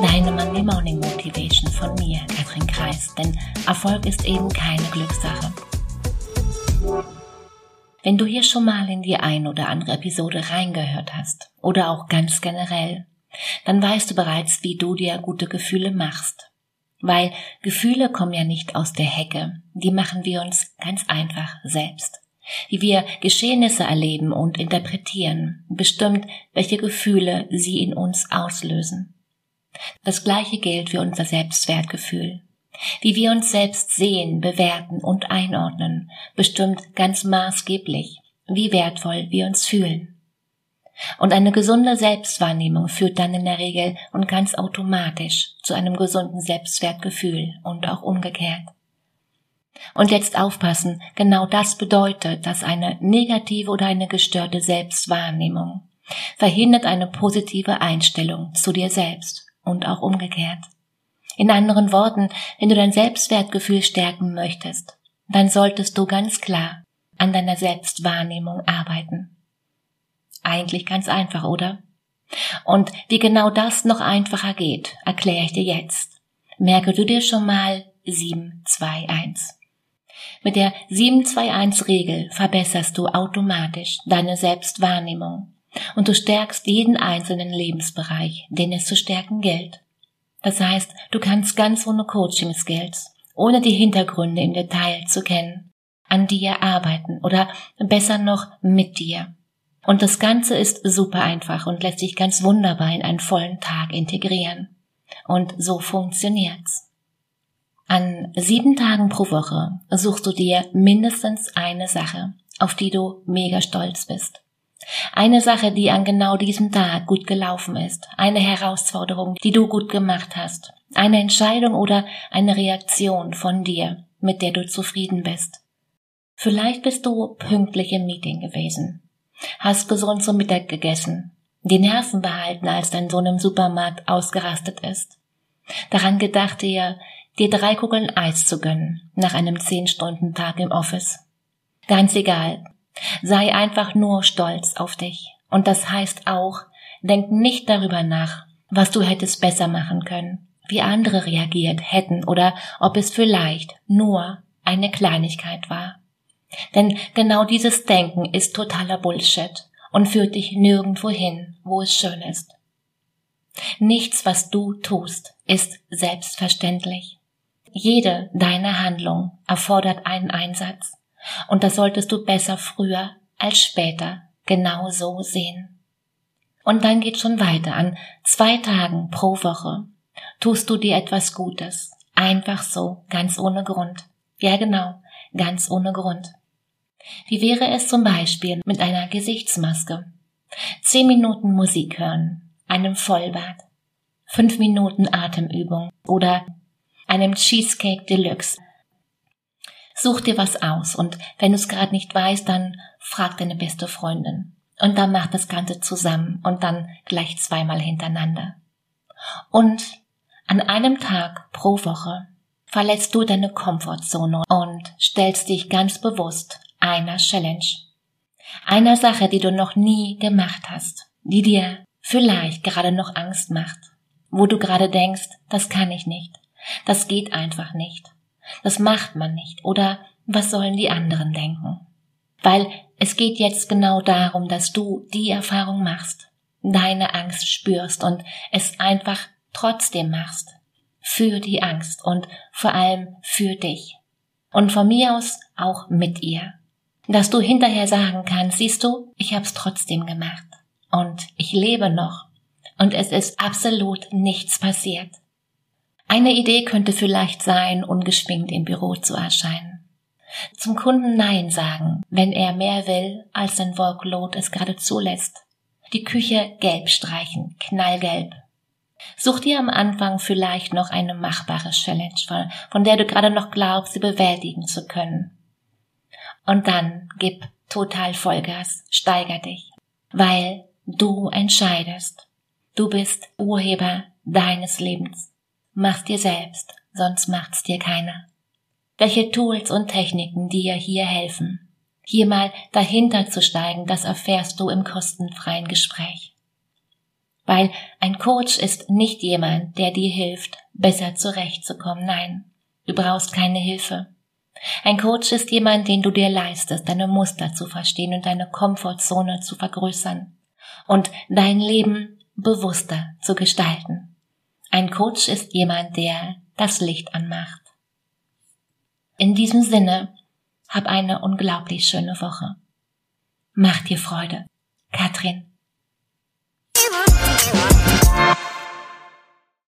Deine Monday Morning Motivation von mir, Katrin Kreis, denn Erfolg ist eben keine Glückssache. Wenn du hier schon mal in die ein oder andere Episode reingehört hast oder auch ganz generell, dann weißt du bereits, wie du dir gute Gefühle machst. Weil Gefühle kommen ja nicht aus der Hecke, die machen wir uns ganz einfach selbst. Wie wir Geschehnisse erleben und interpretieren, bestimmt, welche Gefühle sie in uns auslösen. Das gleiche gilt für unser Selbstwertgefühl. Wie wir uns selbst sehen, bewerten und einordnen, bestimmt ganz maßgeblich, wie wertvoll wir uns fühlen. Und eine gesunde Selbstwahrnehmung führt dann in der Regel und ganz automatisch zu einem gesunden Selbstwertgefühl und auch umgekehrt. Und jetzt aufpassen, genau das bedeutet, dass eine negative oder eine gestörte Selbstwahrnehmung verhindert eine positive Einstellung zu dir selbst und auch umgekehrt. In anderen Worten, wenn du dein Selbstwertgefühl stärken möchtest, dann solltest du ganz klar an deiner Selbstwahrnehmung arbeiten. Eigentlich ganz einfach, oder? Und wie genau das noch einfacher geht, erkläre ich dir jetzt. Merke du dir schon mal 721. Mit der 721-Regel verbesserst du automatisch deine Selbstwahrnehmung und du stärkst jeden einzelnen Lebensbereich, den es zu stärken gilt. Das heißt, du kannst ganz ohne Coaching-Skills, ohne die Hintergründe im Detail zu kennen, an dir arbeiten oder besser noch mit dir. Und das Ganze ist super einfach und lässt sich ganz wunderbar in einen vollen Tag integrieren. Und so funktioniert's. An sieben Tagen pro Woche suchst du dir mindestens eine Sache, auf die du mega stolz bist. Eine Sache, die an genau diesem Tag gut gelaufen ist, eine Herausforderung, die du gut gemacht hast, eine Entscheidung oder eine Reaktion von dir, mit der du zufrieden bist. Vielleicht bist du pünktlich im Meeting gewesen, hast gesund zum Mittag gegessen, die Nerven behalten, als dein Sohn im Supermarkt ausgerastet ist, daran gedacht dir, dir drei Kugeln Eis zu gönnen nach einem zehn Stunden Tag im Office. Ganz egal, Sei einfach nur stolz auf dich. Und das heißt auch, denk nicht darüber nach, was du hättest besser machen können, wie andere reagiert hätten oder ob es vielleicht nur eine Kleinigkeit war. Denn genau dieses Denken ist totaler Bullshit und führt dich nirgendwo hin, wo es schön ist. Nichts, was du tust, ist selbstverständlich. Jede deiner Handlung erfordert einen Einsatz. Und das solltest du besser früher als später genau so sehen. Und dann geht schon weiter. An zwei Tagen pro Woche tust du dir etwas Gutes. Einfach so, ganz ohne Grund. Ja genau, ganz ohne Grund. Wie wäre es zum Beispiel mit einer Gesichtsmaske? Zehn Minuten Musik hören, einem Vollbad, fünf Minuten Atemübung oder einem Cheesecake Deluxe Such dir was aus und wenn du es gerade nicht weißt, dann frag deine beste Freundin. Und dann mach das Ganze zusammen und dann gleich zweimal hintereinander. Und an einem Tag pro Woche verletzt du deine Komfortzone und stellst dich ganz bewusst einer Challenge. Einer Sache, die du noch nie gemacht hast, die dir vielleicht gerade noch Angst macht, wo du gerade denkst, das kann ich nicht, das geht einfach nicht. Das macht man nicht. Oder was sollen die anderen denken? Weil es geht jetzt genau darum, dass du die Erfahrung machst, deine Angst spürst und es einfach trotzdem machst. Für die Angst und vor allem für dich. Und von mir aus auch mit ihr. Dass du hinterher sagen kannst, siehst du, ich hab's trotzdem gemacht. Und ich lebe noch. Und es ist absolut nichts passiert. Eine Idee könnte vielleicht sein, ungeschminkt im Büro zu erscheinen. Zum Kunden Nein sagen, wenn er mehr will, als sein Workload es gerade zulässt. Die Küche gelb streichen, knallgelb. Such dir am Anfang vielleicht noch eine machbare Challenge, von der du gerade noch glaubst, sie bewältigen zu können. Und dann gib total Vollgas, steiger dich, weil du entscheidest. Du bist Urheber deines Lebens. Mach's dir selbst, sonst macht's dir keiner. Welche Tools und Techniken dir hier helfen. Hier mal dahinter zu steigen, das erfährst du im kostenfreien Gespräch. Weil ein Coach ist nicht jemand, der dir hilft, besser zurechtzukommen. Nein, du brauchst keine Hilfe. Ein Coach ist jemand, den du dir leistest, deine Muster zu verstehen und deine Komfortzone zu vergrößern und dein Leben bewusster zu gestalten. Ein Coach ist jemand, der das Licht anmacht. In diesem Sinne, hab eine unglaublich schöne Woche. Mach dir Freude. Katrin.